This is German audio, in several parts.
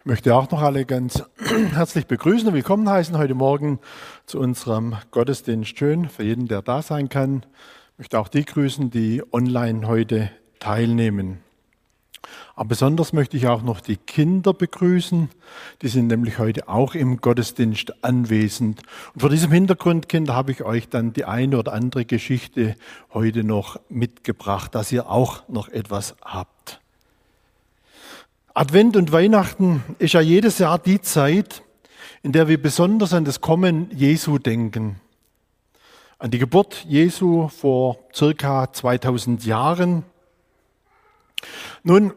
Ich möchte auch noch alle ganz herzlich begrüßen und willkommen heißen heute Morgen zu unserem Gottesdienst. Schön für jeden, der da sein kann. Ich möchte auch die grüßen, die online heute teilnehmen. Aber besonders möchte ich auch noch die Kinder begrüßen. Die sind nämlich heute auch im Gottesdienst anwesend. Und vor diesem Hintergrund, Kinder, habe ich euch dann die eine oder andere Geschichte heute noch mitgebracht, dass ihr auch noch etwas habt. Advent und Weihnachten ist ja jedes Jahr die Zeit, in der wir besonders an das Kommen Jesu denken. An die Geburt Jesu vor circa 2000 Jahren nun,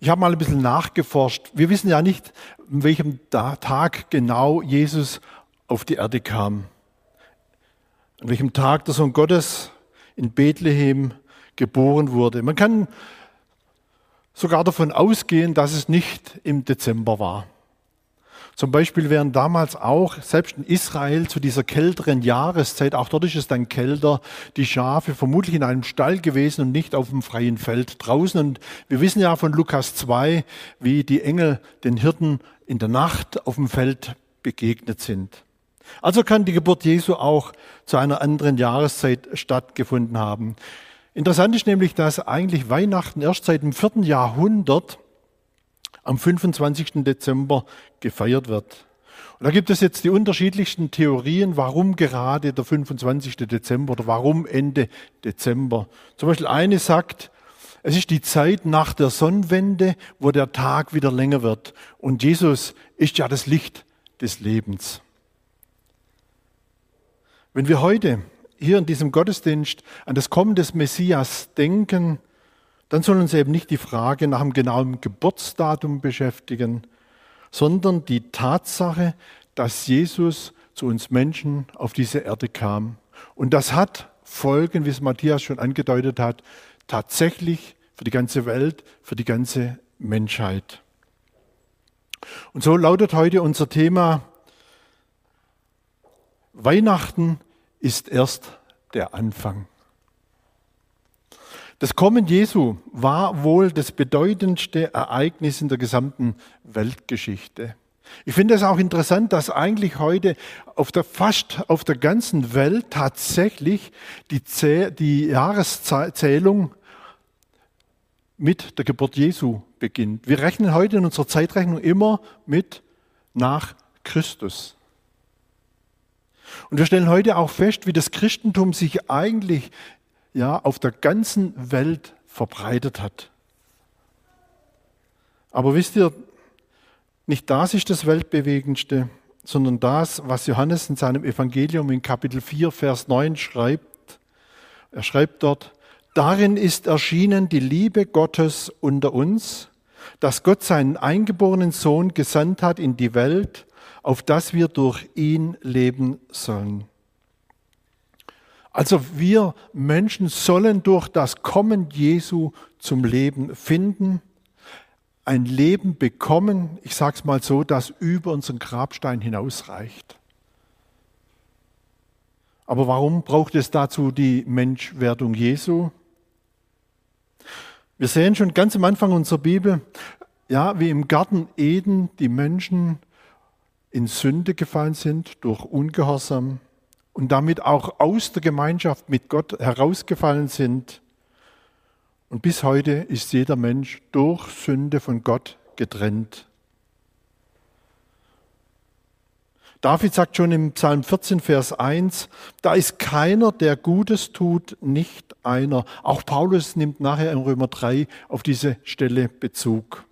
ich habe mal ein bisschen nachgeforscht. Wir wissen ja nicht, an welchem Tag genau Jesus auf die Erde kam. An welchem Tag der Sohn Gottes in Bethlehem geboren wurde. Man kann sogar davon ausgehen, dass es nicht im Dezember war. Zum Beispiel wären damals auch, selbst in Israel, zu dieser kälteren Jahreszeit, auch dort ist es dann kälter, die Schafe vermutlich in einem Stall gewesen und nicht auf dem freien Feld draußen. Und wir wissen ja von Lukas 2, wie die Engel den Hirten in der Nacht auf dem Feld begegnet sind. Also kann die Geburt Jesu auch zu einer anderen Jahreszeit stattgefunden haben. Interessant ist nämlich, dass eigentlich Weihnachten erst seit dem vierten Jahrhundert am 25. Dezember gefeiert wird. Und da gibt es jetzt die unterschiedlichsten Theorien, warum gerade der 25. Dezember oder warum Ende Dezember. Zum Beispiel eine sagt, es ist die Zeit nach der Sonnenwende, wo der Tag wieder länger wird. Und Jesus ist ja das Licht des Lebens. Wenn wir heute hier in diesem Gottesdienst an das Kommen des Messias denken, dann soll uns eben nicht die Frage nach dem genauen Geburtsdatum beschäftigen, sondern die Tatsache, dass Jesus zu uns Menschen auf diese Erde kam. Und das hat Folgen, wie es Matthias schon angedeutet hat, tatsächlich für die ganze Welt, für die ganze Menschheit. Und so lautet heute unser Thema, Weihnachten ist erst der Anfang. Das Kommen Jesu war wohl das bedeutendste Ereignis in der gesamten Weltgeschichte. Ich finde es auch interessant, dass eigentlich heute auf der, fast auf der ganzen Welt tatsächlich die, die Jahreszählung mit der Geburt Jesu beginnt. Wir rechnen heute in unserer Zeitrechnung immer mit nach Christus. Und wir stellen heute auch fest, wie das Christentum sich eigentlich ja, auf der ganzen Welt verbreitet hat. Aber wisst ihr, nicht das ist das Weltbewegendste, sondern das, was Johannes in seinem Evangelium in Kapitel 4, Vers 9 schreibt. Er schreibt dort, darin ist erschienen die Liebe Gottes unter uns, dass Gott seinen eingeborenen Sohn gesandt hat in die Welt, auf dass wir durch ihn leben sollen. Also wir Menschen sollen durch das Kommen Jesu zum Leben finden, ein Leben bekommen, ich sage es mal so, das über unseren Grabstein hinausreicht. Aber warum braucht es dazu die Menschwerdung Jesu? Wir sehen schon ganz am Anfang unserer Bibel, ja, wie im Garten Eden die Menschen in Sünde gefallen sind durch Ungehorsam, und damit auch aus der Gemeinschaft mit Gott herausgefallen sind. Und bis heute ist jeder Mensch durch Sünde von Gott getrennt. David sagt schon im Psalm 14, Vers 1, da ist keiner, der Gutes tut, nicht einer. Auch Paulus nimmt nachher in Römer 3 auf diese Stelle Bezug.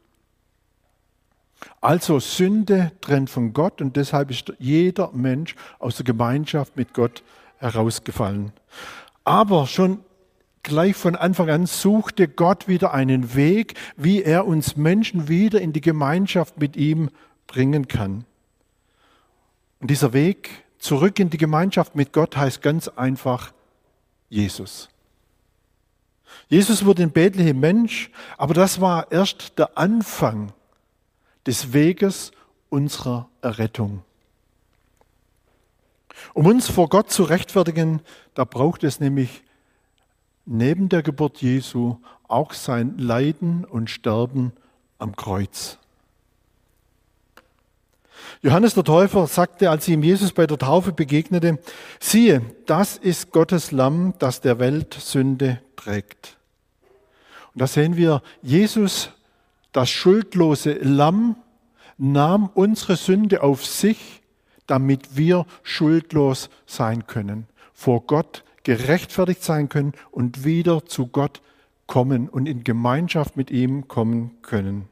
Also Sünde trennt von Gott und deshalb ist jeder Mensch aus der Gemeinschaft mit Gott herausgefallen. Aber schon gleich von Anfang an suchte Gott wieder einen Weg, wie er uns Menschen wieder in die Gemeinschaft mit ihm bringen kann. Und dieser Weg zurück in die Gemeinschaft mit Gott heißt ganz einfach Jesus. Jesus wurde in Bethlehem Mensch, aber das war erst der Anfang des Weges unserer Errettung. Um uns vor Gott zu rechtfertigen, da braucht es nämlich neben der Geburt Jesu auch sein Leiden und Sterben am Kreuz. Johannes der Täufer sagte, als ihm Jesus bei der Taufe begegnete, siehe, das ist Gottes Lamm, das der Welt Sünde trägt. Und da sehen wir, Jesus, das schuldlose Lamm, nahm unsere Sünde auf sich, damit wir schuldlos sein können, vor Gott gerechtfertigt sein können und wieder zu Gott kommen und in Gemeinschaft mit ihm kommen können.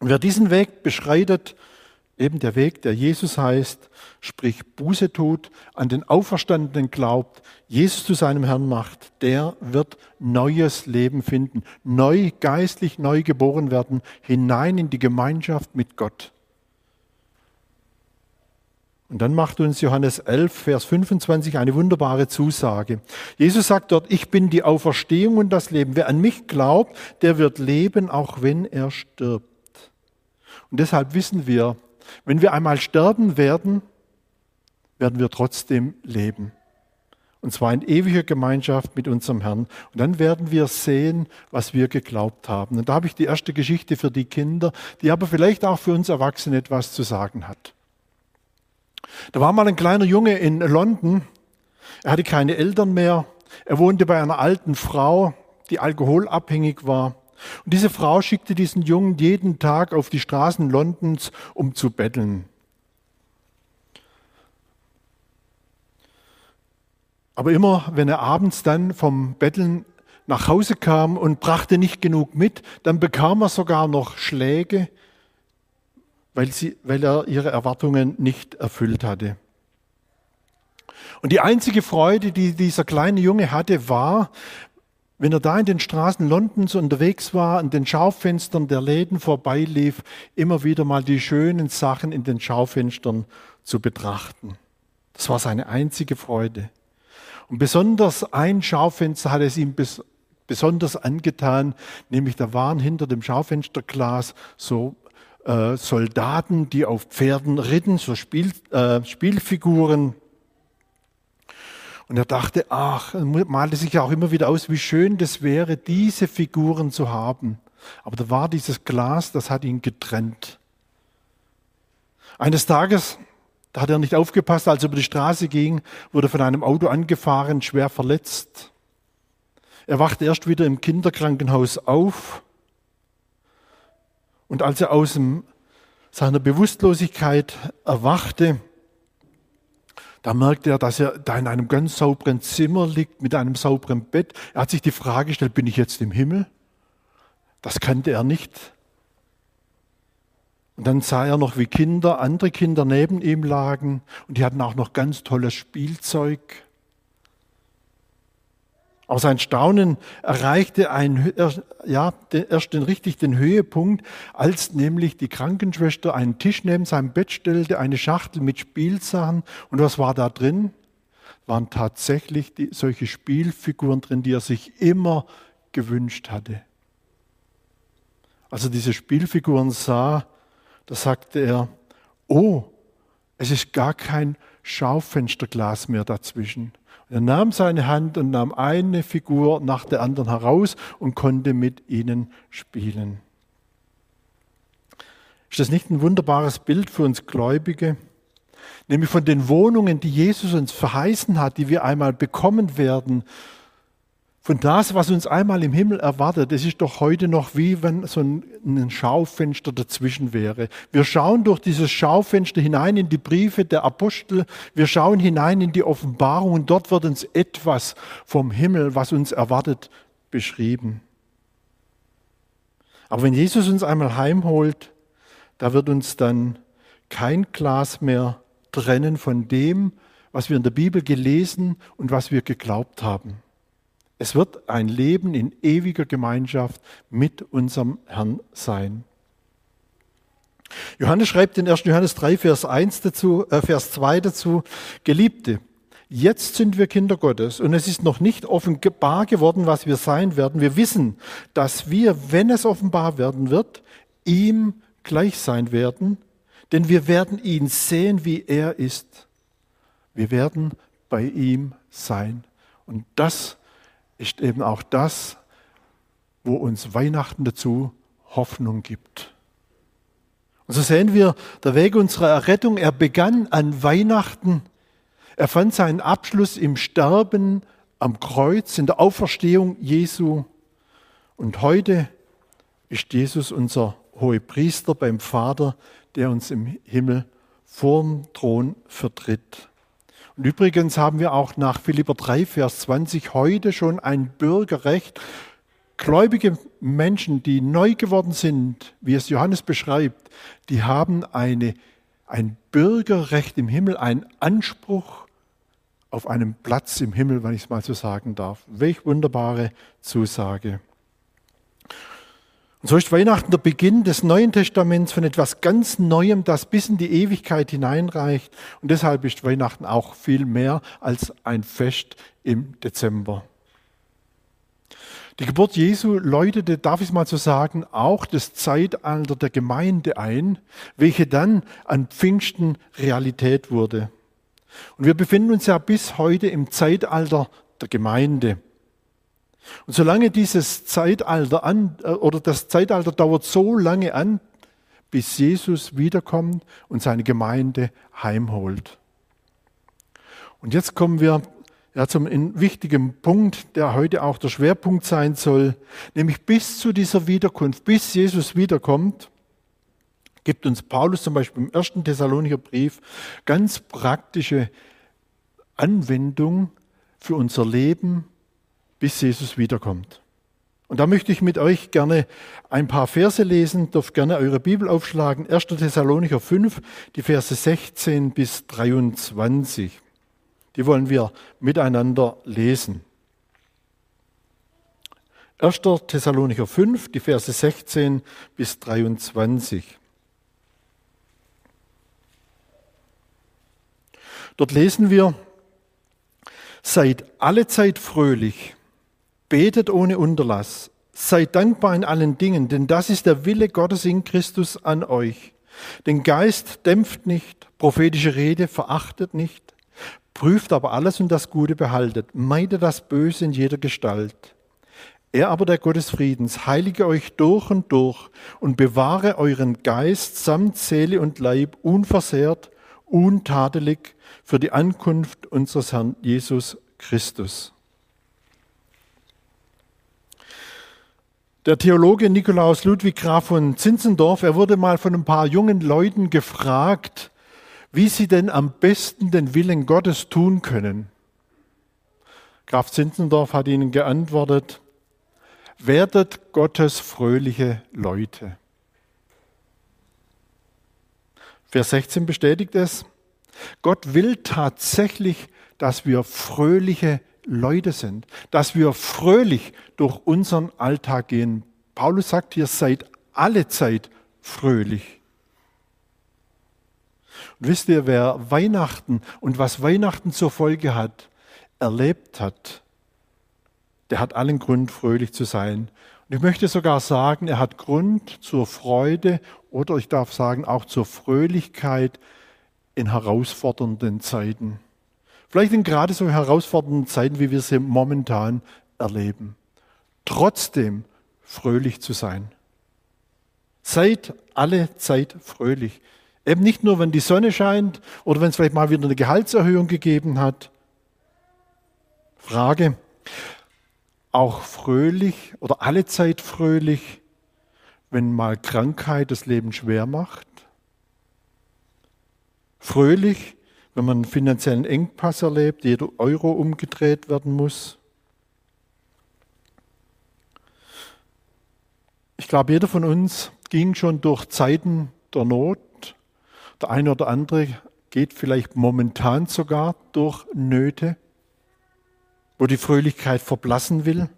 Wer diesen Weg beschreitet, eben der Weg, der Jesus heißt, sprich Buße tut, an den Auferstandenen glaubt, Jesus zu seinem Herrn macht, der wird neues Leben finden, neu geistlich neu geboren werden, hinein in die Gemeinschaft mit Gott. Und dann macht uns Johannes 11, Vers 25 eine wunderbare Zusage. Jesus sagt dort, ich bin die Auferstehung und das Leben. Wer an mich glaubt, der wird leben, auch wenn er stirbt. Und deshalb wissen wir, wenn wir einmal sterben werden, werden wir trotzdem leben. Und zwar in ewiger Gemeinschaft mit unserem Herrn. Und dann werden wir sehen, was wir geglaubt haben. Und da habe ich die erste Geschichte für die Kinder, die aber vielleicht auch für uns Erwachsene etwas zu sagen hat. Da war mal ein kleiner Junge in London. Er hatte keine Eltern mehr. Er wohnte bei einer alten Frau, die alkoholabhängig war. Und diese Frau schickte diesen Jungen jeden Tag auf die Straßen Londons, um zu betteln. Aber immer, wenn er abends dann vom Betteln nach Hause kam und brachte nicht genug mit, dann bekam er sogar noch Schläge, weil, sie, weil er ihre Erwartungen nicht erfüllt hatte. Und die einzige Freude, die dieser kleine Junge hatte, war, wenn er da in den Straßen Londons unterwegs war, an den Schaufenstern der Läden vorbeilief, immer wieder mal die schönen Sachen in den Schaufenstern zu betrachten. Das war seine einzige Freude. Und besonders ein Schaufenster hat es ihm besonders angetan, nämlich da waren hinter dem Schaufensterglas so äh, Soldaten, die auf Pferden ritten, so Spiel, äh, Spielfiguren. Und er dachte, ach, malte sich auch immer wieder aus, wie schön das wäre, diese Figuren zu haben. Aber da war dieses Glas, das hat ihn getrennt. Eines Tages, da hat er nicht aufgepasst, als er über die Straße ging, wurde von einem Auto angefahren, schwer verletzt. Er wachte erst wieder im Kinderkrankenhaus auf und als er aus dem, seiner Bewusstlosigkeit erwachte, da merkte er, dass er da in einem ganz sauberen Zimmer liegt, mit einem sauberen Bett. Er hat sich die Frage gestellt, bin ich jetzt im Himmel? Das kannte er nicht. Und dann sah er noch, wie Kinder, andere Kinder neben ihm lagen und die hatten auch noch ganz tolles Spielzeug. Aber sein Staunen erreichte ein, ja, erst den, richtig den Höhepunkt, als nämlich die Krankenschwester einen Tisch neben seinem Bett stellte, eine Schachtel mit Spielsachen. Und was war da drin? Waren tatsächlich die, solche Spielfiguren drin, die er sich immer gewünscht hatte. Als er diese Spielfiguren sah, da sagte er, oh, es ist gar kein Schaufensterglas mehr dazwischen. Er nahm seine Hand und nahm eine Figur nach der anderen heraus und konnte mit ihnen spielen. Ist das nicht ein wunderbares Bild für uns Gläubige? Nämlich von den Wohnungen, die Jesus uns verheißen hat, die wir einmal bekommen werden, von das, was uns einmal im Himmel erwartet, das ist doch heute noch wie wenn so ein Schaufenster dazwischen wäre. Wir schauen durch dieses Schaufenster hinein in die Briefe der Apostel, wir schauen hinein in die Offenbarung und dort wird uns etwas vom Himmel, was uns erwartet, beschrieben. Aber wenn Jesus uns einmal heimholt, da wird uns dann kein Glas mehr trennen von dem, was wir in der Bibel gelesen und was wir geglaubt haben. Es wird ein Leben in ewiger Gemeinschaft mit unserem Herrn sein. Johannes schreibt in 1. Johannes 3, Vers 1 dazu, äh, Vers 2 dazu, Geliebte, jetzt sind wir Kinder Gottes und es ist noch nicht offenbar geworden, was wir sein werden. Wir wissen, dass wir, wenn es offenbar werden wird, ihm gleich sein werden, denn wir werden ihn sehen, wie er ist. Wir werden bei ihm sein. Und das ist eben auch das, wo uns Weihnachten dazu Hoffnung gibt. Und so sehen wir, der Weg unserer Errettung, er begann an Weihnachten. Er fand seinen Abschluss im Sterben am Kreuz, in der Auferstehung Jesu. Und heute ist Jesus unser hohe Priester beim Vater, der uns im Himmel vorm Thron vertritt. Und übrigens haben wir auch nach Philipper 3, Vers 20 heute schon ein Bürgerrecht Gläubige Menschen, die neu geworden sind, wie es Johannes beschreibt, die haben eine, ein Bürgerrecht im Himmel, einen Anspruch auf einen Platz im Himmel, wenn ich es mal so sagen darf. Welch wunderbare Zusage. Und so ist Weihnachten der Beginn des Neuen Testaments von etwas ganz Neuem, das bis in die Ewigkeit hineinreicht. Und deshalb ist Weihnachten auch viel mehr als ein Fest im Dezember. Die Geburt Jesu läutete, darf ich es mal so sagen, auch das Zeitalter der Gemeinde ein, welche dann an Pfingsten Realität wurde. Und wir befinden uns ja bis heute im Zeitalter der Gemeinde. Und solange dieses Zeitalter an, äh, oder das Zeitalter dauert so lange an, bis Jesus wiederkommt und seine Gemeinde heimholt. Und jetzt kommen wir ja, zum wichtigen Punkt, der heute auch der Schwerpunkt sein soll, nämlich bis zu dieser Wiederkunft, bis Jesus wiederkommt, gibt uns Paulus zum Beispiel im ersten Thessalonicher Brief ganz praktische Anwendung für unser Leben, bis Jesus wiederkommt. Und da möchte ich mit euch gerne ein paar Verse lesen, dürft gerne eure Bibel aufschlagen. 1. Thessalonicher 5, die Verse 16 bis 23. Die wollen wir miteinander lesen. 1. Thessalonicher 5, die Verse 16 bis 23. Dort lesen wir, seid alle Zeit fröhlich, betet ohne Unterlass, seid dankbar in allen Dingen, denn das ist der Wille Gottes in Christus an euch. Den Geist dämpft nicht, prophetische Rede verachtet nicht, Prüft aber alles und das Gute behaltet, meidet das Böse in jeder Gestalt. Er aber, der Gott des Friedens, heilige euch durch und durch und bewahre euren Geist samt Seele und Leib unversehrt, untadelig für die Ankunft unseres Herrn Jesus Christus. Der Theologe Nikolaus Ludwig Graf von Zinzendorf, er wurde mal von ein paar jungen Leuten gefragt, wie sie denn am besten den Willen Gottes tun können. Graf Zinzendorf hat ihnen geantwortet, werdet Gottes fröhliche Leute. Vers 16 bestätigt es. Gott will tatsächlich, dass wir fröhliche Leute sind, dass wir fröhlich durch unseren Alltag gehen. Paulus sagt hier, seid alle Zeit fröhlich. Und wisst ihr, wer Weihnachten und was Weihnachten zur Folge hat, erlebt hat, der hat allen Grund, fröhlich zu sein. Und ich möchte sogar sagen, er hat Grund zur Freude oder ich darf sagen auch zur Fröhlichkeit in herausfordernden Zeiten. Vielleicht in gerade so herausfordernden Zeiten, wie wir sie momentan erleben. Trotzdem fröhlich zu sein. Seid alle Zeit fröhlich. Eben nicht nur, wenn die Sonne scheint oder wenn es vielleicht mal wieder eine Gehaltserhöhung gegeben hat. Frage, auch fröhlich oder alle Zeit fröhlich, wenn mal Krankheit das Leben schwer macht? Fröhlich, wenn man einen finanziellen Engpass erlebt, jeder Euro umgedreht werden muss? Ich glaube, jeder von uns ging schon durch Zeiten der Not der eine oder andere geht vielleicht momentan sogar durch Nöte, wo die Fröhlichkeit verblassen will.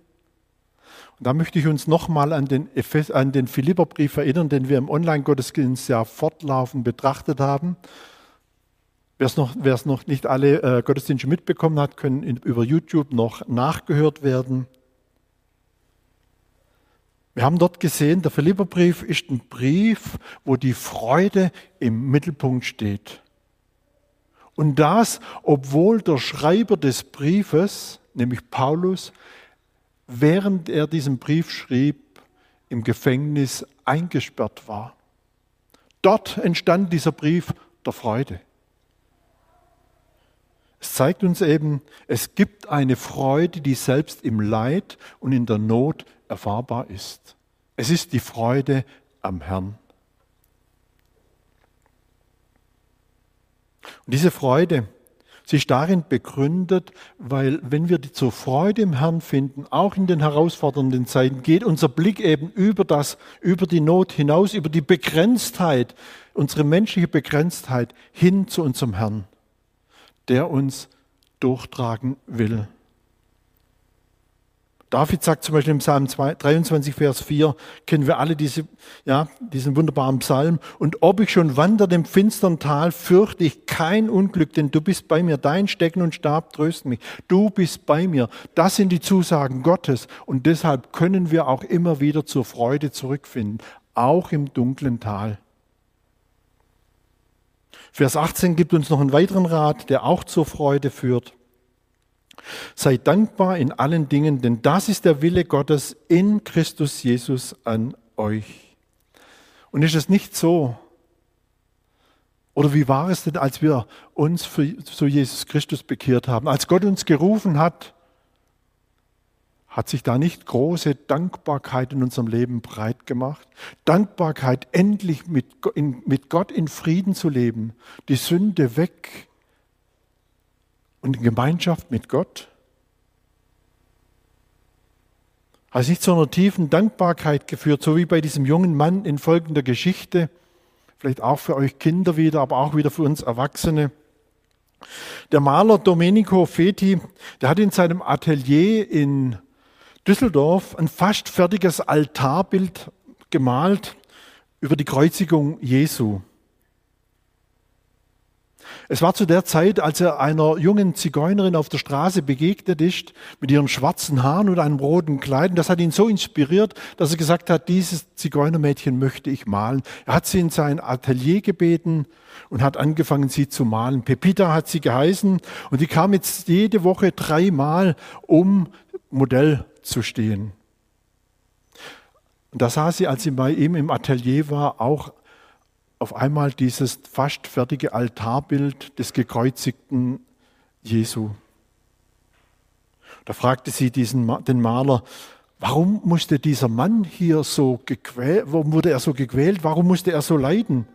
Und da möchte ich uns nochmal an den, an den Philipperbrief erinnern, den wir im Online-Gottesdienst ja fortlaufend betrachtet haben. Wer es noch, noch nicht alle äh, Gottesdienste mitbekommen hat, können in, über YouTube noch nachgehört werden. Wir haben dort gesehen, der Philipperbrief ist ein Brief, wo die Freude im Mittelpunkt steht. Und das, obwohl der Schreiber des Briefes, nämlich Paulus, während er diesen Brief schrieb, im Gefängnis eingesperrt war. Dort entstand dieser Brief der Freude. Es zeigt uns eben, es gibt eine Freude, die selbst im Leid und in der Not erfahrbar ist. Es ist die Freude am Herrn. Und diese Freude, sie ist darin begründet, weil wenn wir die zur Freude im Herrn finden, auch in den herausfordernden Zeiten, geht unser Blick eben über das, über die Not hinaus, über die Begrenztheit, unsere menschliche Begrenztheit hin zu unserem Herrn der uns durchtragen will. David sagt zum Beispiel im Psalm 23, Vers 4, kennen wir alle diese, ja, diesen wunderbaren Psalm. Und ob ich schon wandere im finstern Tal, fürchte ich kein Unglück, denn du bist bei mir. Dein Stecken und Stab trösten mich. Du bist bei mir. Das sind die Zusagen Gottes. Und deshalb können wir auch immer wieder zur Freude zurückfinden, auch im dunklen Tal. Vers 18 gibt uns noch einen weiteren Rat, der auch zur Freude führt. Seid dankbar in allen Dingen, denn das ist der Wille Gottes in Christus Jesus an euch. Und ist es nicht so? Oder wie war es denn, als wir uns zu Jesus Christus bekehrt haben, als Gott uns gerufen hat, hat sich da nicht große Dankbarkeit in unserem Leben breit gemacht? Dankbarkeit, endlich mit, in, mit Gott in Frieden zu leben, die Sünde weg und in Gemeinschaft mit Gott? Hat sich zu einer tiefen Dankbarkeit geführt, so wie bei diesem jungen Mann in folgender Geschichte, vielleicht auch für euch Kinder wieder, aber auch wieder für uns Erwachsene. Der Maler Domenico Feti, der hat in seinem Atelier in Düsseldorf ein fast fertiges Altarbild gemalt über die Kreuzigung Jesu. Es war zu der Zeit, als er einer jungen Zigeunerin auf der Straße begegnet ist, mit ihren schwarzen Haaren und einem roten Kleid. Und das hat ihn so inspiriert, dass er gesagt hat, dieses Zigeunermädchen möchte ich malen. Er hat sie in sein Atelier gebeten und hat angefangen, sie zu malen. Pepita hat sie geheißen und die kam jetzt jede Woche dreimal, um Modell zu stehen. Und da sah sie, als sie bei ihm im Atelier war, auch auf einmal dieses fast fertige Altarbild des gekreuzigten Jesu. Da fragte sie diesen, den Maler, warum musste dieser Mann hier so gequält, warum wurde er so gequält, warum musste er so leiden?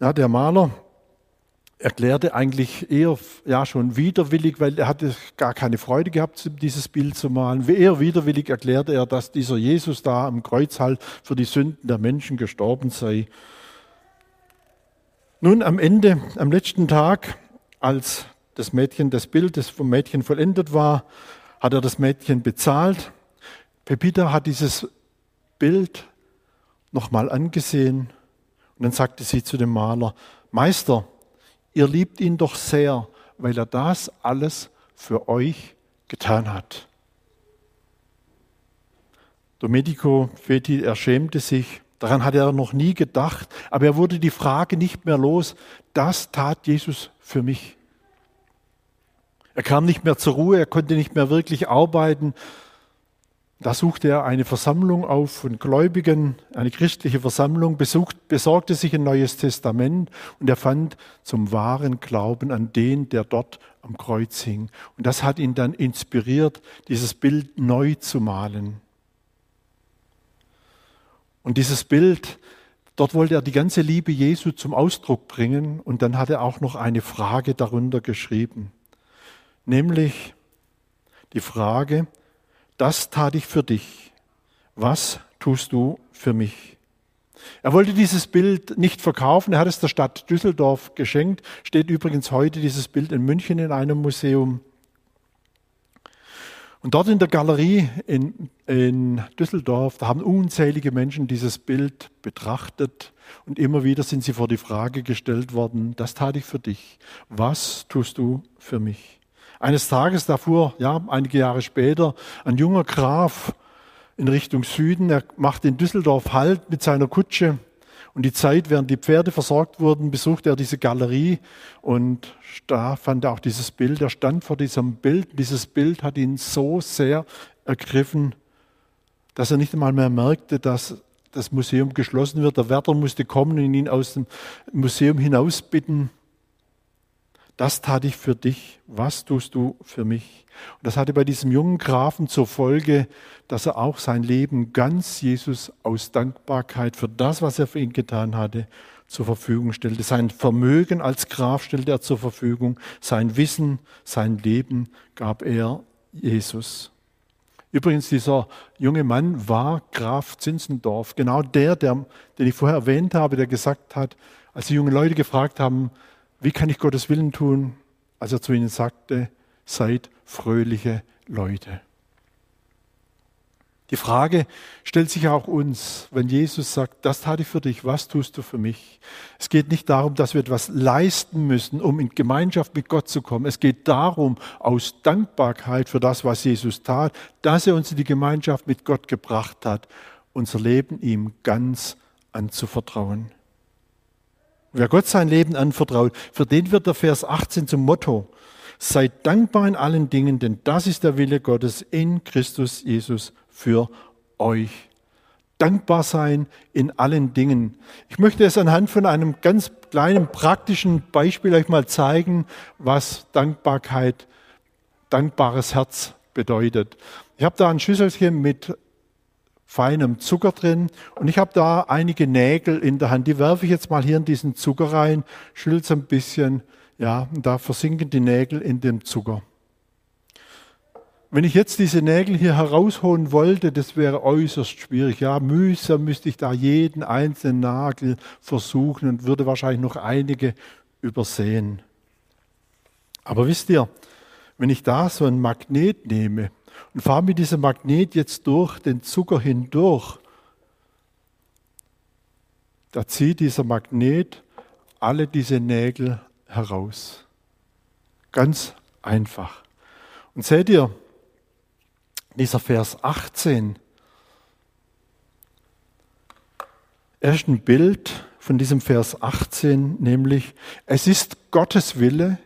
Ja, der Maler erklärte eigentlich eher ja schon widerwillig, weil er hatte gar keine Freude gehabt, dieses Bild zu malen. Eher widerwillig erklärte er, dass dieser Jesus da am Kreuz halt für die Sünden der Menschen gestorben sei. Nun am Ende, am letzten Tag, als das Mädchen, das Bild das vom Mädchen vollendet war, hat er das Mädchen bezahlt. Pepita hat dieses Bild nochmal angesehen und dann sagte sie zu dem Maler, Meister, Ihr liebt ihn doch sehr, weil er das alles für euch getan hat. Domenico Feti, er schämte sich, daran hat er noch nie gedacht, aber er wurde die Frage nicht mehr los, das tat Jesus für mich. Er kam nicht mehr zur Ruhe, er konnte nicht mehr wirklich arbeiten, da suchte er eine Versammlung auf von Gläubigen, eine christliche Versammlung, besucht, besorgte sich ein neues Testament und er fand zum wahren Glauben an den, der dort am Kreuz hing. Und das hat ihn dann inspiriert, dieses Bild neu zu malen. Und dieses Bild, dort wollte er die ganze Liebe Jesu zum Ausdruck bringen und dann hat er auch noch eine Frage darunter geschrieben, nämlich die Frage, das tat ich für dich. Was tust du für mich? Er wollte dieses Bild nicht verkaufen, er hat es der Stadt Düsseldorf geschenkt, steht übrigens heute dieses Bild in München in einem Museum. Und dort in der Galerie in, in Düsseldorf, da haben unzählige Menschen dieses Bild betrachtet und immer wieder sind sie vor die Frage gestellt worden, das tat ich für dich, was tust du für mich? Eines Tages, da fuhr, ja, einige Jahre später, ein junger Graf in Richtung Süden. Er machte in Düsseldorf Halt mit seiner Kutsche. Und die Zeit, während die Pferde versorgt wurden, besuchte er diese Galerie und da fand er auch dieses Bild. Er stand vor diesem Bild. Dieses Bild hat ihn so sehr ergriffen, dass er nicht einmal mehr merkte, dass das Museum geschlossen wird. Der Wärter musste kommen und ihn aus dem Museum hinausbitten. Das tat ich für dich. Was tust du für mich? Und das hatte bei diesem jungen Grafen zur Folge, dass er auch sein Leben ganz Jesus aus Dankbarkeit für das, was er für ihn getan hatte, zur Verfügung stellte. Sein Vermögen als Graf stellte er zur Verfügung. Sein Wissen, sein Leben gab er Jesus. Übrigens, dieser junge Mann war Graf Zinzendorf, genau der, der, den ich vorher erwähnt habe, der gesagt hat, als die jungen Leute gefragt haben, wie kann ich Gottes Willen tun, als er zu ihnen sagte, seid fröhliche Leute. Die Frage stellt sich auch uns, wenn Jesus sagt, das tat ich für dich, was tust du für mich? Es geht nicht darum, dass wir etwas leisten müssen, um in Gemeinschaft mit Gott zu kommen. Es geht darum, aus Dankbarkeit für das, was Jesus tat, dass er uns in die Gemeinschaft mit Gott gebracht hat, unser Leben ihm ganz anzuvertrauen. Wer Gott sein Leben anvertraut, für den wird der Vers 18 zum Motto. Seid dankbar in allen Dingen, denn das ist der Wille Gottes in Christus Jesus für euch. Dankbar sein in allen Dingen. Ich möchte es anhand von einem ganz kleinen praktischen Beispiel euch mal zeigen, was Dankbarkeit, dankbares Herz bedeutet. Ich habe da ein Schüsselchen mit feinem Zucker drin und ich habe da einige Nägel in der Hand. Die werfe ich jetzt mal hier in diesen Zucker rein, schüttel ein bisschen, ja, und da versinken die Nägel in dem Zucker. Wenn ich jetzt diese Nägel hier herausholen wollte, das wäre äußerst schwierig. Ja, mühsam müsste ich da jeden einzelnen Nagel versuchen und würde wahrscheinlich noch einige übersehen. Aber wisst ihr, wenn ich da so ein Magnet nehme und fahre mit diesem Magnet jetzt durch den Zucker hindurch, da zieht dieser Magnet alle diese Nägel heraus. Ganz einfach. Und seht ihr, dieser Vers 18, erst ein Bild von diesem Vers 18, nämlich es ist Gottes Wille,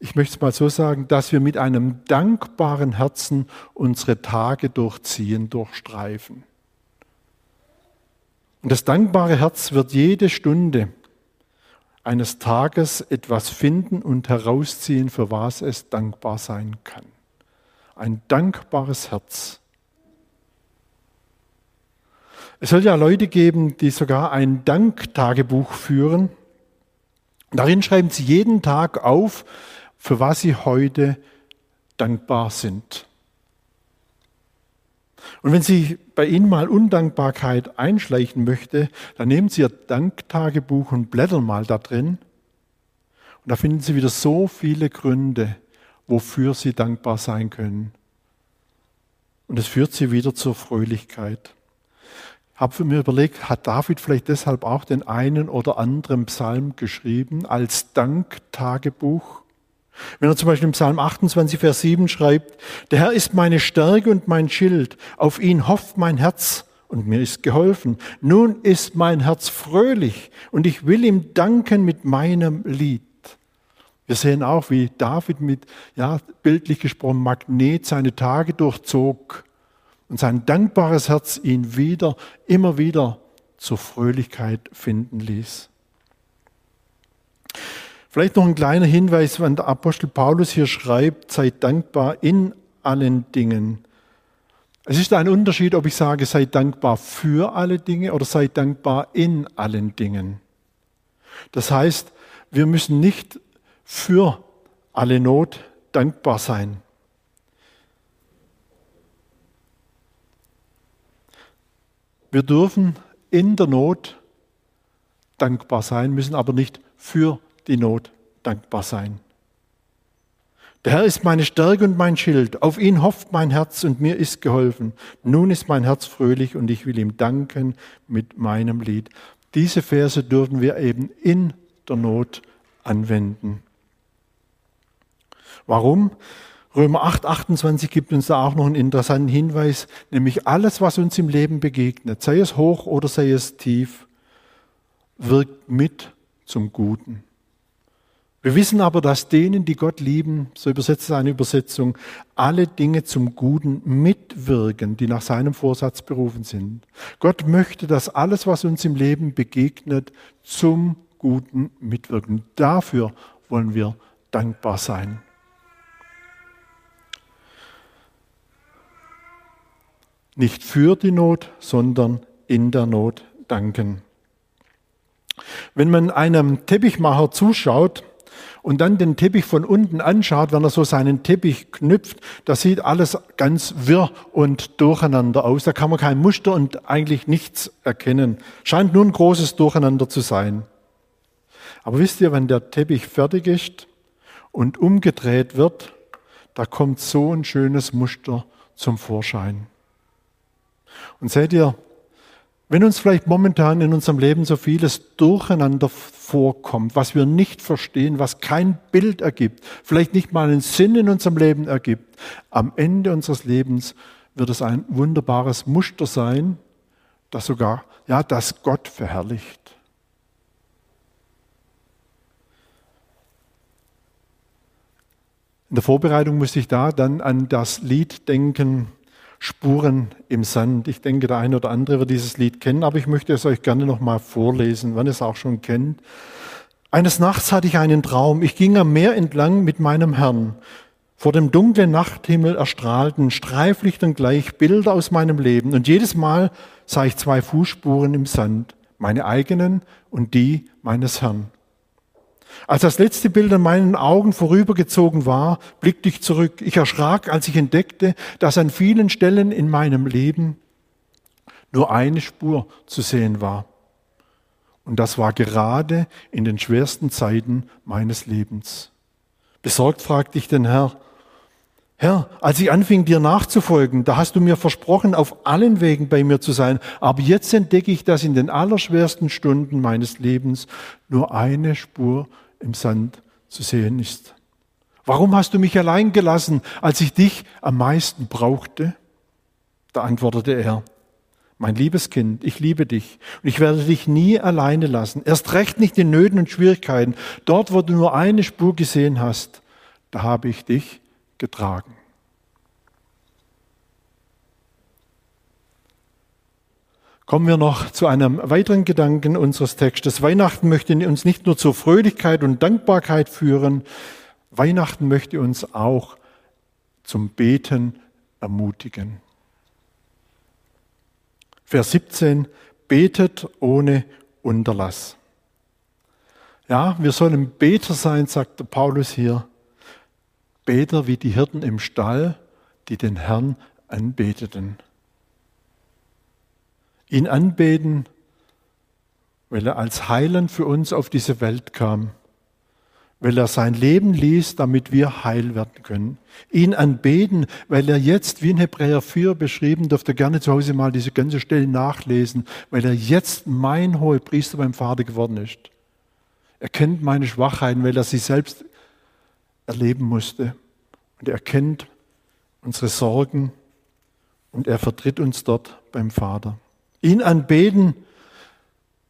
ich möchte es mal so sagen, dass wir mit einem dankbaren Herzen unsere Tage durchziehen, durchstreifen. Und das dankbare Herz wird jede Stunde eines Tages etwas finden und herausziehen, für was es dankbar sein kann ein dankbares Herz. Es soll ja Leute geben, die sogar ein Danktagebuch führen. Darin schreiben sie jeden Tag auf, für was sie heute dankbar sind. Und wenn Sie bei Ihnen mal Undankbarkeit einschleichen möchte, dann nehmen Sie Ihr Danktagebuch und blättern mal da drin. Und da finden Sie wieder so viele Gründe, wofür sie dankbar sein können. Und es führt sie wieder zur Fröhlichkeit. Ich habe mir überlegt, hat David vielleicht deshalb auch den einen oder anderen Psalm geschrieben als Danktagebuch? Wenn er zum Beispiel im Psalm 28, Vers 7 schreibt, der Herr ist meine Stärke und mein Schild, auf ihn hofft mein Herz und mir ist geholfen. Nun ist mein Herz fröhlich und ich will ihm danken mit meinem Lied. Wir sehen auch, wie David mit, ja, bildlich gesprochen, Magnet seine Tage durchzog und sein dankbares Herz ihn wieder, immer wieder zur Fröhlichkeit finden ließ. Vielleicht noch ein kleiner Hinweis, wenn der Apostel Paulus hier schreibt, seid dankbar in allen Dingen. Es ist ein Unterschied, ob ich sage, seid dankbar für alle Dinge oder seid dankbar in allen Dingen. Das heißt, wir müssen nicht für alle Not dankbar sein. Wir dürfen in der Not dankbar sein, müssen aber nicht für die Not dankbar sein. Der Herr ist meine Stärke und mein Schild. Auf ihn hofft mein Herz und mir ist geholfen. Nun ist mein Herz fröhlich und ich will ihm danken mit meinem Lied. Diese Verse dürfen wir eben in der Not anwenden. Warum? Römer 8, 28 gibt uns da auch noch einen interessanten Hinweis, nämlich alles, was uns im Leben begegnet, sei es hoch oder sei es tief, wirkt mit zum Guten. Wir wissen aber, dass denen, die Gott lieben, so übersetzt eine Übersetzung, alle Dinge zum Guten mitwirken, die nach seinem Vorsatz berufen sind. Gott möchte, dass alles, was uns im Leben begegnet, zum Guten mitwirken. Dafür wollen wir dankbar sein. Nicht für die Not, sondern in der Not danken. Wenn man einem Teppichmacher zuschaut, und dann den Teppich von unten anschaut, wenn er so seinen Teppich knüpft, da sieht alles ganz wirr und durcheinander aus. Da kann man kein Muster und eigentlich nichts erkennen. Scheint nur ein großes Durcheinander zu sein. Aber wisst ihr, wenn der Teppich fertig ist und umgedreht wird, da kommt so ein schönes Muster zum Vorschein. Und seht ihr, wenn uns vielleicht momentan in unserem Leben so vieles durcheinander vorkommt, was wir nicht verstehen, was kein Bild ergibt, vielleicht nicht mal einen Sinn in unserem Leben ergibt, am Ende unseres Lebens wird es ein wunderbares Muster sein, das sogar, ja, das Gott verherrlicht. In der Vorbereitung musste ich da dann an das Lied denken, Spuren im Sand. Ich denke, der eine oder andere wird dieses Lied kennen, aber ich möchte es euch gerne noch mal vorlesen, wenn ihr es auch schon kennt. Eines Nachts hatte ich einen Traum. Ich ging am Meer entlang mit meinem Herrn. Vor dem dunklen Nachthimmel erstrahlten Streiflichtern gleich Bilder aus meinem Leben. Und jedes Mal sah ich zwei Fußspuren im Sand, meine eigenen und die meines Herrn. Als das letzte Bild an meinen Augen vorübergezogen war, blickte ich zurück. Ich erschrak, als ich entdeckte, dass an vielen Stellen in meinem Leben nur eine Spur zu sehen war. Und das war gerade in den schwersten Zeiten meines Lebens. Besorgt fragte ich den Herr, Herr, als ich anfing, dir nachzufolgen, da hast du mir versprochen, auf allen Wegen bei mir zu sein. Aber jetzt entdecke ich, dass in den allerschwersten Stunden meines Lebens nur eine Spur im Sand zu sehen ist. Warum hast du mich allein gelassen, als ich dich am meisten brauchte? Da antwortete er, mein liebes Kind, ich liebe dich und ich werde dich nie alleine lassen. Erst recht nicht in Nöten und Schwierigkeiten. Dort, wo du nur eine Spur gesehen hast, da habe ich dich getragen. Kommen wir noch zu einem weiteren Gedanken unseres Textes. Weihnachten möchte uns nicht nur zur Fröhlichkeit und Dankbarkeit führen, Weihnachten möchte uns auch zum Beten ermutigen. Vers 17, betet ohne Unterlass. Ja, wir sollen Beter sein, sagt Paulus hier. Beter wie die Hirten im Stall, die den Herrn anbeteten. Ihn anbeten, weil er als Heiland für uns auf diese Welt kam, weil er sein Leben ließ, damit wir heil werden können. Ihn anbeten, weil er jetzt, wie in Hebräer 4 beschrieben, dürft ihr gerne zu Hause mal diese ganze Stelle nachlesen, weil er jetzt mein hoher Priester beim Vater geworden ist. Er kennt meine Schwachheiten, weil er sie selbst erleben musste. Und er kennt unsere Sorgen und er vertritt uns dort beim Vater. Ihn anbeten,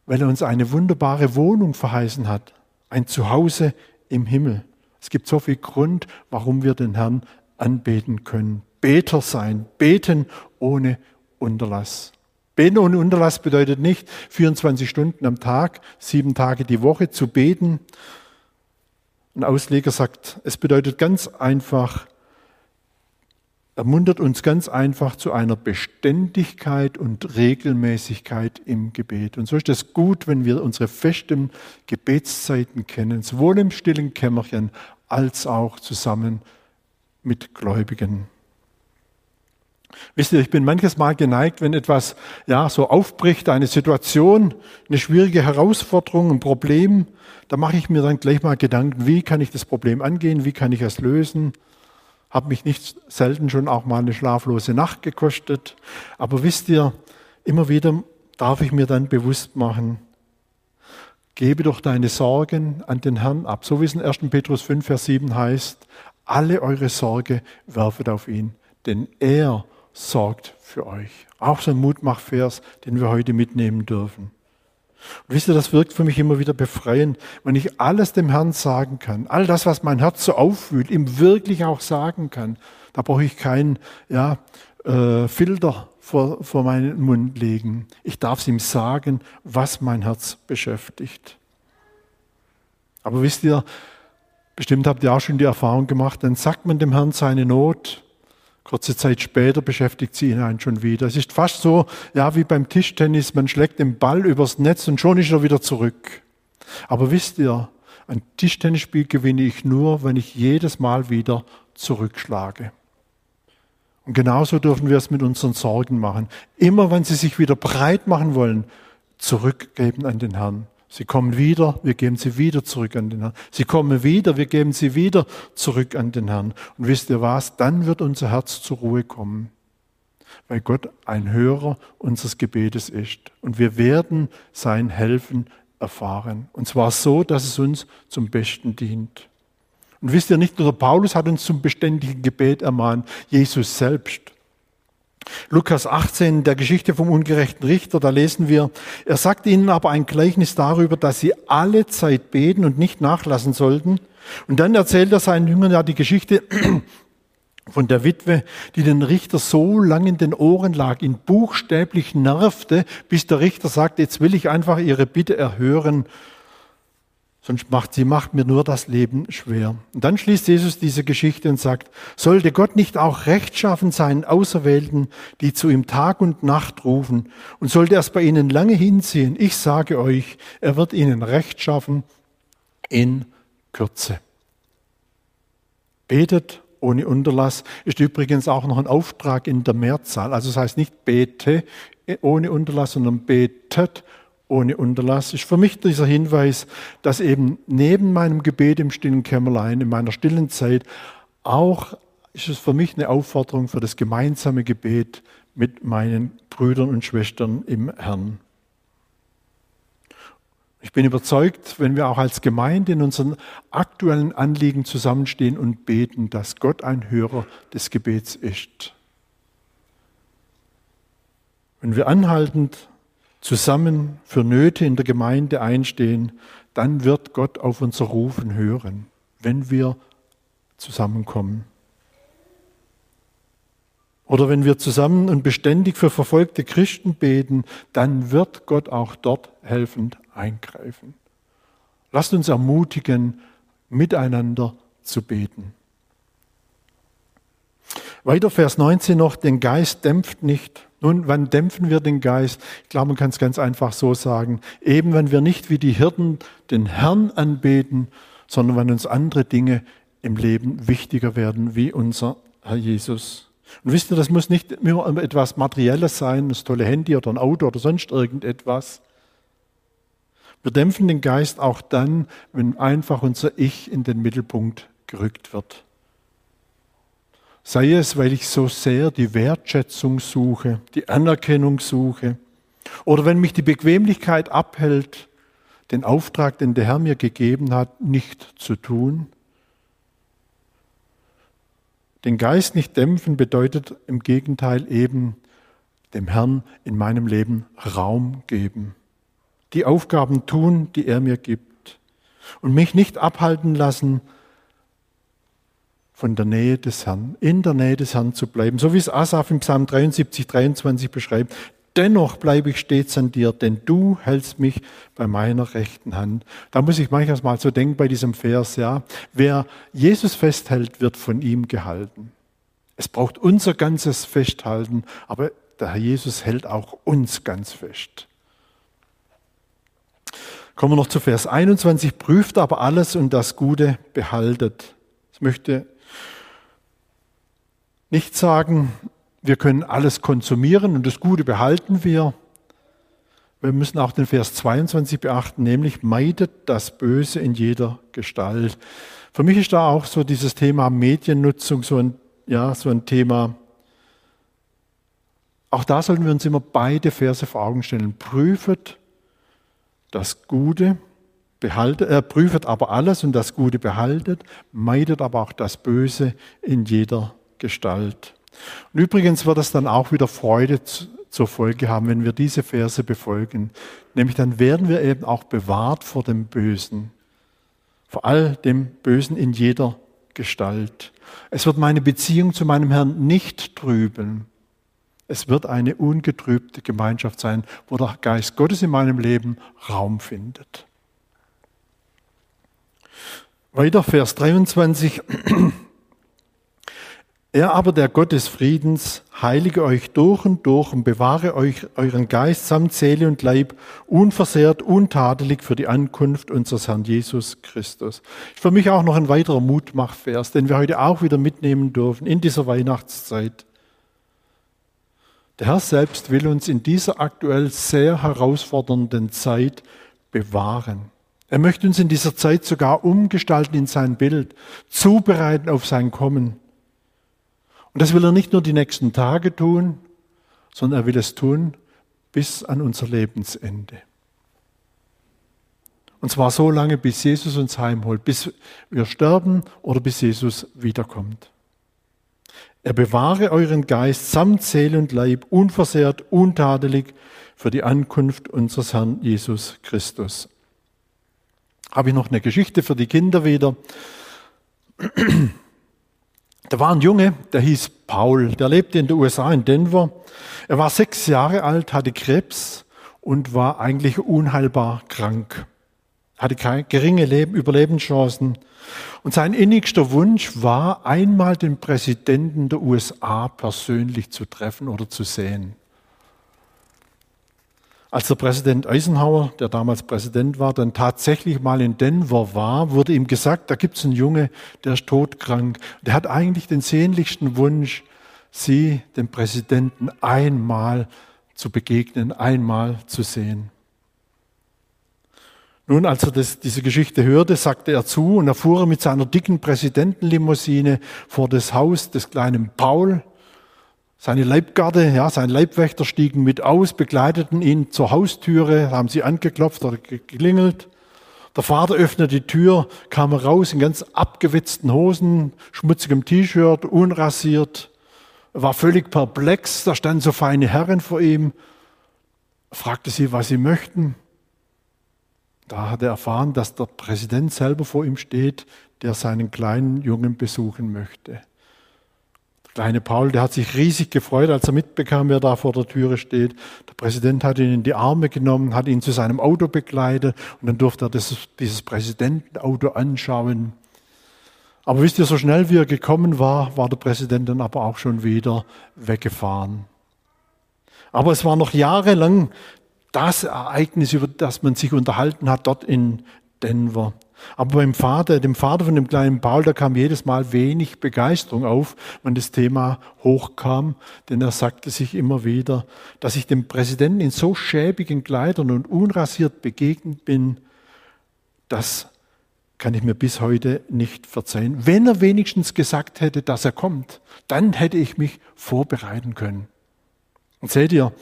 weil er uns eine wunderbare Wohnung verheißen hat, ein Zuhause im Himmel. Es gibt so viel Grund, warum wir den Herrn anbeten können. Beter sein, beten ohne Unterlass. Beten ohne Unterlass bedeutet nicht 24 Stunden am Tag, sieben Tage die Woche zu beten, ein Ausleger sagt, es bedeutet ganz einfach, ermuntert uns ganz einfach zu einer Beständigkeit und Regelmäßigkeit im Gebet. Und so ist es gut, wenn wir unsere festen Gebetszeiten kennen, sowohl im stillen Kämmerchen als auch zusammen mit Gläubigen. Wisst ihr, ich bin manches Mal geneigt, wenn etwas ja so aufbricht, eine Situation, eine schwierige Herausforderung, ein Problem, da mache ich mir dann gleich mal Gedanken, wie kann ich das Problem angehen, wie kann ich es lösen. Habe mich nicht selten schon auch mal eine schlaflose Nacht gekostet. Aber wisst ihr, immer wieder darf ich mir dann bewusst machen, gebe doch deine Sorgen an den Herrn ab. So wie es in 1. Petrus 5, Vers 7 heißt, alle eure Sorge werfet auf ihn, denn er sorgt für euch. Auch so ein Mutmachvers, den wir heute mitnehmen dürfen. Und wisst ihr, das wirkt für mich immer wieder befreiend, wenn ich alles dem Herrn sagen kann, all das, was mein Herz so aufwühlt, ihm wirklich auch sagen kann. Da brauche ich keinen ja, äh, Filter vor, vor meinen Mund legen. Ich darf es ihm sagen, was mein Herz beschäftigt. Aber wisst ihr, bestimmt habt ihr auch schon die Erfahrung gemacht, dann sagt man dem Herrn seine Not Kurze Zeit später beschäftigt sie ihn einen schon wieder. Es ist fast so, ja, wie beim Tischtennis, man schlägt den Ball übers Netz und schon ist er wieder zurück. Aber wisst ihr, ein Tischtennisspiel gewinne ich nur, wenn ich jedes Mal wieder zurückschlage. Und genauso dürfen wir es mit unseren Sorgen machen. Immer wenn sie sich wieder breit machen wollen, zurückgeben an den Herrn. Sie kommen wieder, wir geben sie wieder zurück an den Herrn. Sie kommen wieder, wir geben sie wieder zurück an den Herrn. Und wisst ihr was? Dann wird unser Herz zur Ruhe kommen, weil Gott ein Hörer unseres Gebetes ist. Und wir werden sein Helfen erfahren. Und zwar so, dass es uns zum Besten dient. Und wisst ihr nicht, nur Paulus hat uns zum beständigen Gebet ermahnt, Jesus selbst. Lukas 18, der Geschichte vom ungerechten Richter, da lesen wir, er sagt ihnen aber ein Gleichnis darüber, dass sie alle Zeit beten und nicht nachlassen sollten. Und dann erzählt er seinen Jüngern ja die Geschichte von der Witwe, die den Richter so lang in den Ohren lag, ihn buchstäblich nervte, bis der Richter sagt, jetzt will ich einfach ihre Bitte erhören sonst macht sie macht mir nur das Leben schwer. Und dann schließt Jesus diese Geschichte und sagt, sollte Gott nicht auch rechtschaffen seinen Auserwählten, die zu ihm Tag und Nacht rufen, und sollte er es bei ihnen lange hinziehen, ich sage euch, er wird ihnen rechtschaffen in Kürze. Betet ohne Unterlass ist übrigens auch noch ein Auftrag in der Mehrzahl. Also das heißt nicht bete ohne Unterlass, sondern betet ohne Unterlass, ist für mich dieser Hinweis, dass eben neben meinem Gebet im stillen Kämmerlein, in meiner stillen Zeit, auch ist es für mich eine Aufforderung für das gemeinsame Gebet mit meinen Brüdern und Schwestern im Herrn. Ich bin überzeugt, wenn wir auch als Gemeinde in unseren aktuellen Anliegen zusammenstehen und beten, dass Gott ein Hörer des Gebets ist. Wenn wir anhaltend zusammen für Nöte in der Gemeinde einstehen, dann wird Gott auf unser Rufen hören, wenn wir zusammenkommen. Oder wenn wir zusammen und beständig für verfolgte Christen beten, dann wird Gott auch dort helfend eingreifen. Lasst uns ermutigen, miteinander zu beten. Weiter Vers 19 noch, den Geist dämpft nicht. Nun, wann dämpfen wir den Geist? Ich glaube, man kann es ganz einfach so sagen. Eben, wenn wir nicht wie die Hirten den Herrn anbeten, sondern wenn uns andere Dinge im Leben wichtiger werden, wie unser Herr Jesus. Und wisst ihr, das muss nicht immer etwas Materielles sein, das tolle Handy oder ein Auto oder sonst irgendetwas. Wir dämpfen den Geist auch dann, wenn einfach unser Ich in den Mittelpunkt gerückt wird. Sei es, weil ich so sehr die Wertschätzung suche, die Anerkennung suche, oder wenn mich die Bequemlichkeit abhält, den Auftrag, den der Herr mir gegeben hat, nicht zu tun. Den Geist nicht dämpfen bedeutet im Gegenteil eben dem Herrn in meinem Leben Raum geben, die Aufgaben tun, die er mir gibt und mich nicht abhalten lassen, von der Nähe des Herrn, in der Nähe des Herrn zu bleiben. So wie es Asaf im Psalm 73, 23 beschreibt. Dennoch bleibe ich stets an dir, denn du hältst mich bei meiner rechten Hand. Da muss ich manchmal mal so denken bei diesem Vers, ja. Wer Jesus festhält, wird von ihm gehalten. Es braucht unser ganzes Festhalten, aber der Herr Jesus hält auch uns ganz fest. Kommen wir noch zu Vers 21. Prüft aber alles und das Gute behaltet. Ich möchte nicht sagen, wir können alles konsumieren und das Gute behalten wir. Wir müssen auch den Vers 22 beachten, nämlich meidet das Böse in jeder Gestalt. Für mich ist da auch so dieses Thema Mediennutzung so ein, ja, so ein Thema. Auch da sollten wir uns immer beide Verse vor Augen stellen. Prüfet das Gute, behaltet, äh, prüfet aber alles und das Gute behaltet, meidet aber auch das Böse in jeder Gestalt. Und übrigens wird es dann auch wieder Freude zur Folge haben, wenn wir diese Verse befolgen. Nämlich dann werden wir eben auch bewahrt vor dem Bösen. Vor all dem Bösen in jeder Gestalt. Es wird meine Beziehung zu meinem Herrn nicht trüben. Es wird eine ungetrübte Gemeinschaft sein, wo der Geist Gottes in meinem Leben Raum findet. Weiter, Vers 23. Er aber, der Gott des Friedens, heilige euch durch und durch und bewahre euch euren Geist samt Seele und Leib unversehrt, untadelig für die Ankunft unseres Herrn Jesus Christus. Für mich auch noch ein weiterer Mutmachvers, den wir heute auch wieder mitnehmen dürfen in dieser Weihnachtszeit. Der Herr selbst will uns in dieser aktuell sehr herausfordernden Zeit bewahren. Er möchte uns in dieser Zeit sogar umgestalten in sein Bild, zubereiten auf sein Kommen. Und das will er nicht nur die nächsten Tage tun, sondern er will es tun bis an unser Lebensende. Und zwar so lange, bis Jesus uns heimholt, bis wir sterben oder bis Jesus wiederkommt. Er bewahre euren Geist samt Seele und Leib unversehrt, untadelig für die Ankunft unseres Herrn Jesus Christus. Habe ich noch eine Geschichte für die Kinder wieder. Da war ein Junge, der hieß Paul, der lebte in den USA in Denver. Er war sechs Jahre alt, hatte Krebs und war eigentlich unheilbar krank. Hatte keine geringe Leben, Überlebenschancen. Und sein innigster Wunsch war, einmal den Präsidenten der USA persönlich zu treffen oder zu sehen. Als der Präsident Eisenhower, der damals Präsident war, dann tatsächlich mal in Denver war, wurde ihm gesagt, da gibt es einen Junge, der ist todkrank. Der hat eigentlich den sehnlichsten Wunsch, Sie, dem Präsidenten, einmal zu begegnen, einmal zu sehen. Nun, als er das, diese Geschichte hörte, sagte er zu und er fuhr mit seiner dicken Präsidentenlimousine vor das Haus des kleinen Paul seine Leibgarde, ja, sein Leibwächter stiegen mit aus, begleiteten ihn zur Haustüre, haben sie angeklopft oder geklingelt. Der Vater öffnete die Tür, kam raus in ganz abgewitzten Hosen, schmutzigem T-Shirt, unrasiert, er war völlig perplex. Da standen so feine Herren vor ihm, fragte sie, was sie möchten. Da hat er erfahren, dass der Präsident selber vor ihm steht, der seinen kleinen Jungen besuchen möchte kleine Paul, der hat sich riesig gefreut, als er mitbekam, wer da vor der Türe steht. Der Präsident hat ihn in die Arme genommen, hat ihn zu seinem Auto begleitet und dann durfte er das, dieses Präsidentenauto anschauen. Aber wisst ihr, so schnell wie er gekommen war, war der Präsident dann aber auch schon wieder weggefahren. Aber es war noch jahrelang das Ereignis, über das man sich unterhalten hat dort in Denver. Aber beim Vater, dem Vater von dem kleinen Paul, da kam jedes Mal wenig Begeisterung auf, wenn das Thema hochkam, denn er sagte sich immer wieder, dass ich dem Präsidenten in so schäbigen Kleidern und unrasiert begegnet bin, das kann ich mir bis heute nicht verzeihen. Wenn er wenigstens gesagt hätte, dass er kommt, dann hätte ich mich vorbereiten können. Und seht ihr,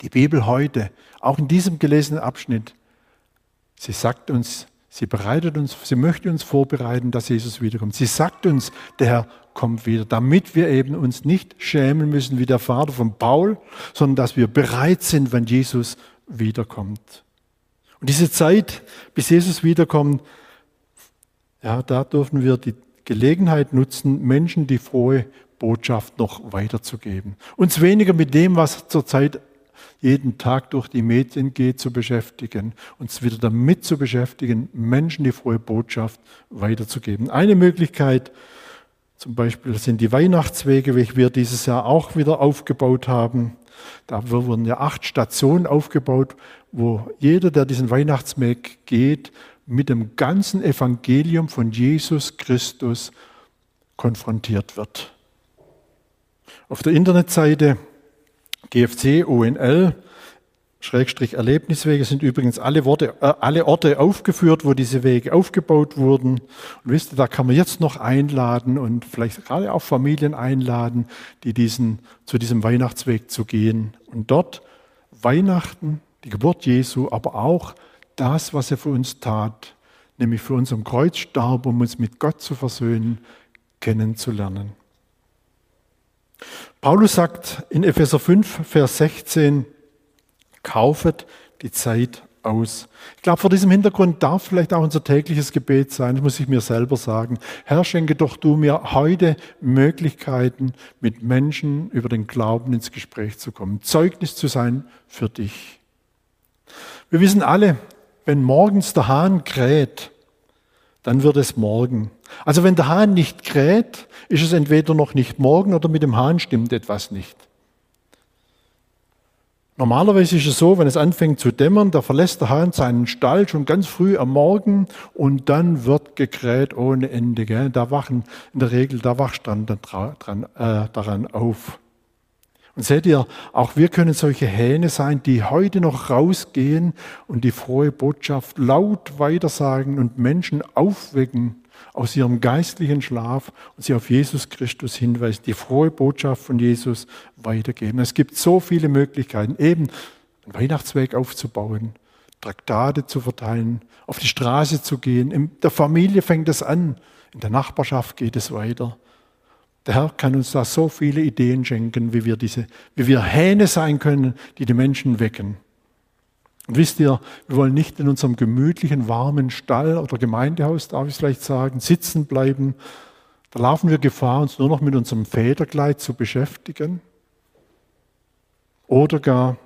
die Bibel heute, auch in diesem gelesenen Abschnitt, sie sagt uns, Sie bereitet uns, sie möchte uns vorbereiten, dass Jesus wiederkommt. Sie sagt uns, der Herr kommt wieder, damit wir eben uns nicht schämen müssen wie der Vater von Paul, sondern dass wir bereit sind, wenn Jesus wiederkommt. Und diese Zeit, bis Jesus wiederkommt, ja, da dürfen wir die Gelegenheit nutzen, Menschen die frohe Botschaft noch weiterzugeben. Uns weniger mit dem, was zurzeit jeden Tag durch die Medien geht, zu beschäftigen, uns wieder damit zu beschäftigen, Menschen die frohe Botschaft weiterzugeben. Eine Möglichkeit zum Beispiel sind die Weihnachtswege, welche wir dieses Jahr auch wieder aufgebaut haben. Da wurden ja acht Stationen aufgebaut, wo jeder, der diesen Weihnachtsweg geht, mit dem ganzen Evangelium von Jesus Christus konfrontiert wird. Auf der Internetseite GFC, ONL, Schrägstrich Erlebniswege sind übrigens alle, Worte, äh, alle Orte aufgeführt, wo diese Wege aufgebaut wurden. Und wisst ihr, da kann man jetzt noch einladen und vielleicht gerade auch Familien einladen, die diesen, zu diesem Weihnachtsweg zu gehen. Und dort Weihnachten, die Geburt Jesu, aber auch das, was er für uns tat, nämlich für uns am Kreuz starb, um uns mit Gott zu versöhnen, kennenzulernen. Paulus sagt in Epheser 5, Vers 16, kaufet die Zeit aus. Ich glaube, vor diesem Hintergrund darf vielleicht auch unser tägliches Gebet sein, das muss ich mir selber sagen. Herr, schenke doch du mir heute Möglichkeiten, mit Menschen über den Glauben ins Gespräch zu kommen, Zeugnis zu sein für dich. Wir wissen alle, wenn morgens der Hahn kräht, dann wird es morgen. Also wenn der Hahn nicht kräht, ist es entweder noch nicht morgen oder mit dem Hahn stimmt etwas nicht. Normalerweise ist es so, wenn es anfängt zu dämmern, da verlässt der Hahn seinen Stall schon ganz früh am Morgen und dann wird gekräht ohne Ende. Gell? Da wachen in der Regel der Wachstand dran, äh, daran auf. Und seht ihr, auch wir können solche Hähne sein, die heute noch rausgehen und die frohe Botschaft laut weitersagen und Menschen aufwecken aus ihrem geistlichen Schlaf und sie auf Jesus Christus hinweisen, die frohe Botschaft von Jesus weitergeben. Es gibt so viele Möglichkeiten, eben einen Weihnachtsweg aufzubauen, Traktate zu verteilen, auf die Straße zu gehen. In der Familie fängt es an, in der Nachbarschaft geht es weiter. Der Herr kann uns da so viele Ideen schenken, wie wir, diese, wie wir Hähne sein können, die die Menschen wecken. Und wisst ihr, wir wollen nicht in unserem gemütlichen, warmen Stall oder Gemeindehaus, darf ich vielleicht sagen, sitzen bleiben. Da laufen wir Gefahr, uns nur noch mit unserem Federkleid zu beschäftigen. Oder gar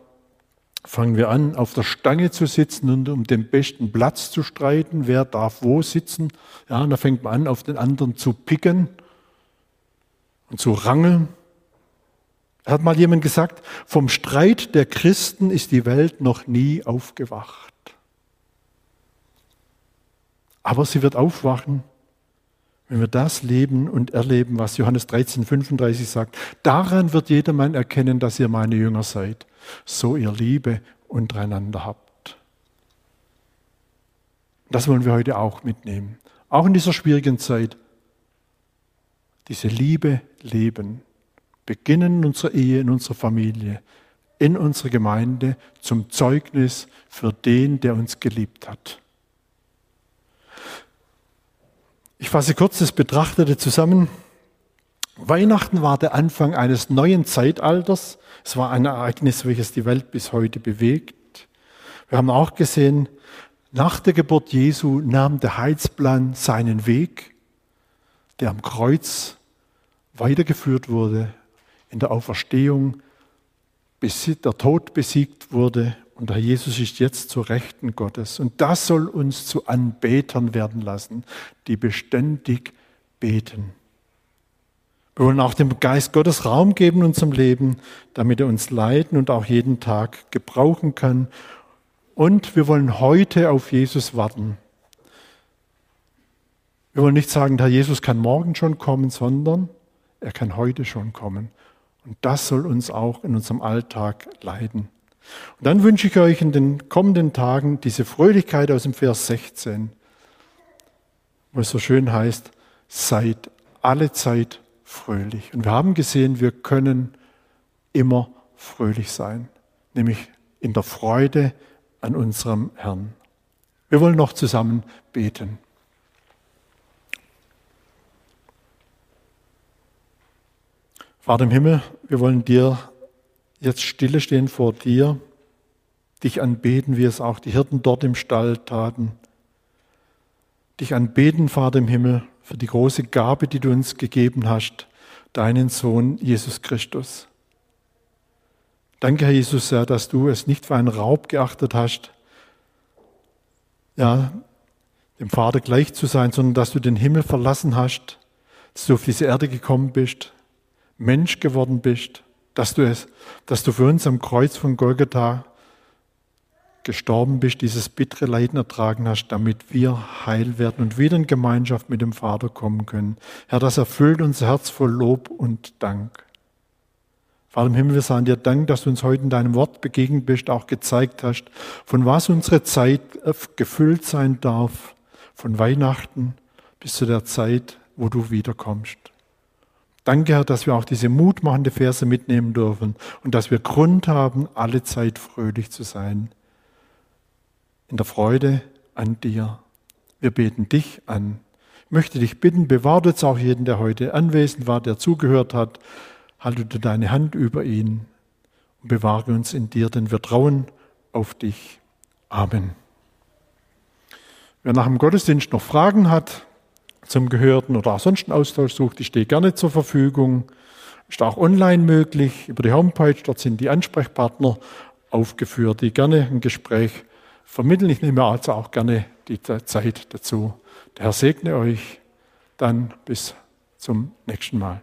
fangen wir an, auf der Stange zu sitzen und um den besten Platz zu streiten, wer darf wo sitzen. Ja, und da fängt man an, auf den anderen zu picken und zu rangeln. Hat mal jemand gesagt, vom Streit der Christen ist die Welt noch nie aufgewacht. Aber sie wird aufwachen, wenn wir das leben und erleben, was Johannes 13, 35 sagt. Daran wird jedermann erkennen, dass ihr meine Jünger seid, so ihr Liebe untereinander habt. Das wollen wir heute auch mitnehmen. Auch in dieser schwierigen Zeit. Diese Liebe leben beginnen in unserer Ehe, in unserer Familie, in unserer Gemeinde zum Zeugnis für den, der uns geliebt hat. Ich fasse kurz das Betrachtete zusammen. Weihnachten war der Anfang eines neuen Zeitalters. Es war ein Ereignis, welches die Welt bis heute bewegt. Wir haben auch gesehen, nach der Geburt Jesu nahm der Heilsplan seinen Weg, der am Kreuz weitergeführt wurde in der Auferstehung der Tod besiegt wurde und der Jesus ist jetzt zur Rechten Gottes. Und das soll uns zu Anbetern werden lassen, die beständig beten. Wir wollen auch dem Geist Gottes Raum geben in unserem Leben, damit er uns leiten und auch jeden Tag gebrauchen kann. Und wir wollen heute auf Jesus warten. Wir wollen nicht sagen, Herr Jesus kann morgen schon kommen, sondern er kann heute schon kommen. Und das soll uns auch in unserem Alltag leiden. Und dann wünsche ich euch in den kommenden Tagen diese Fröhlichkeit aus dem Vers 16, wo es so schön heißt, seid alle Zeit fröhlich. Und wir haben gesehen, wir können immer fröhlich sein, nämlich in der Freude an unserem Herrn. Wir wollen noch zusammen beten. Vater im Himmel, wir wollen dir jetzt stille stehen vor dir, dich anbeten, wie es auch die Hirten dort im Stall taten. Dich anbeten, Vater im Himmel, für die große Gabe, die du uns gegeben hast, deinen Sohn Jesus Christus. Danke, Herr Jesus, ja, dass du es nicht für einen Raub geachtet hast, ja, dem Vater gleich zu sein, sondern dass du den Himmel verlassen hast, dass du auf diese Erde gekommen bist, Mensch geworden bist, dass du es, dass du für uns am Kreuz von Golgatha gestorben bist, dieses bittere Leiden ertragen hast, damit wir heil werden und wieder in Gemeinschaft mit dem Vater kommen können. Herr, das erfüllt unser Herz voll Lob und Dank. Vater im Himmel, wir sagen dir Dank, dass du uns heute in deinem Wort begegnet bist, auch gezeigt hast, von was unsere Zeit gefüllt sein darf, von Weihnachten bis zu der Zeit, wo du wiederkommst. Danke, Herr, dass wir auch diese mutmachende Verse mitnehmen dürfen und dass wir Grund haben, alle Zeit fröhlich zu sein. In der Freude an dir. Wir beten dich an. Ich möchte dich bitten, bewahre jetzt auch jeden, der heute anwesend war, der zugehört hat. halte deine Hand über ihn und bewahre uns in dir, denn wir trauen auf dich. Amen. Wer nach dem Gottesdienst noch Fragen hat zum Gehörten oder auch sonst einen Austausch sucht, ich stehe gerne zur Verfügung. Ist auch online möglich über die Homepage. Dort sind die Ansprechpartner aufgeführt, die gerne ein Gespräch vermitteln. Ich nehme also auch gerne die Zeit dazu. Der Herr segne euch. Dann bis zum nächsten Mal.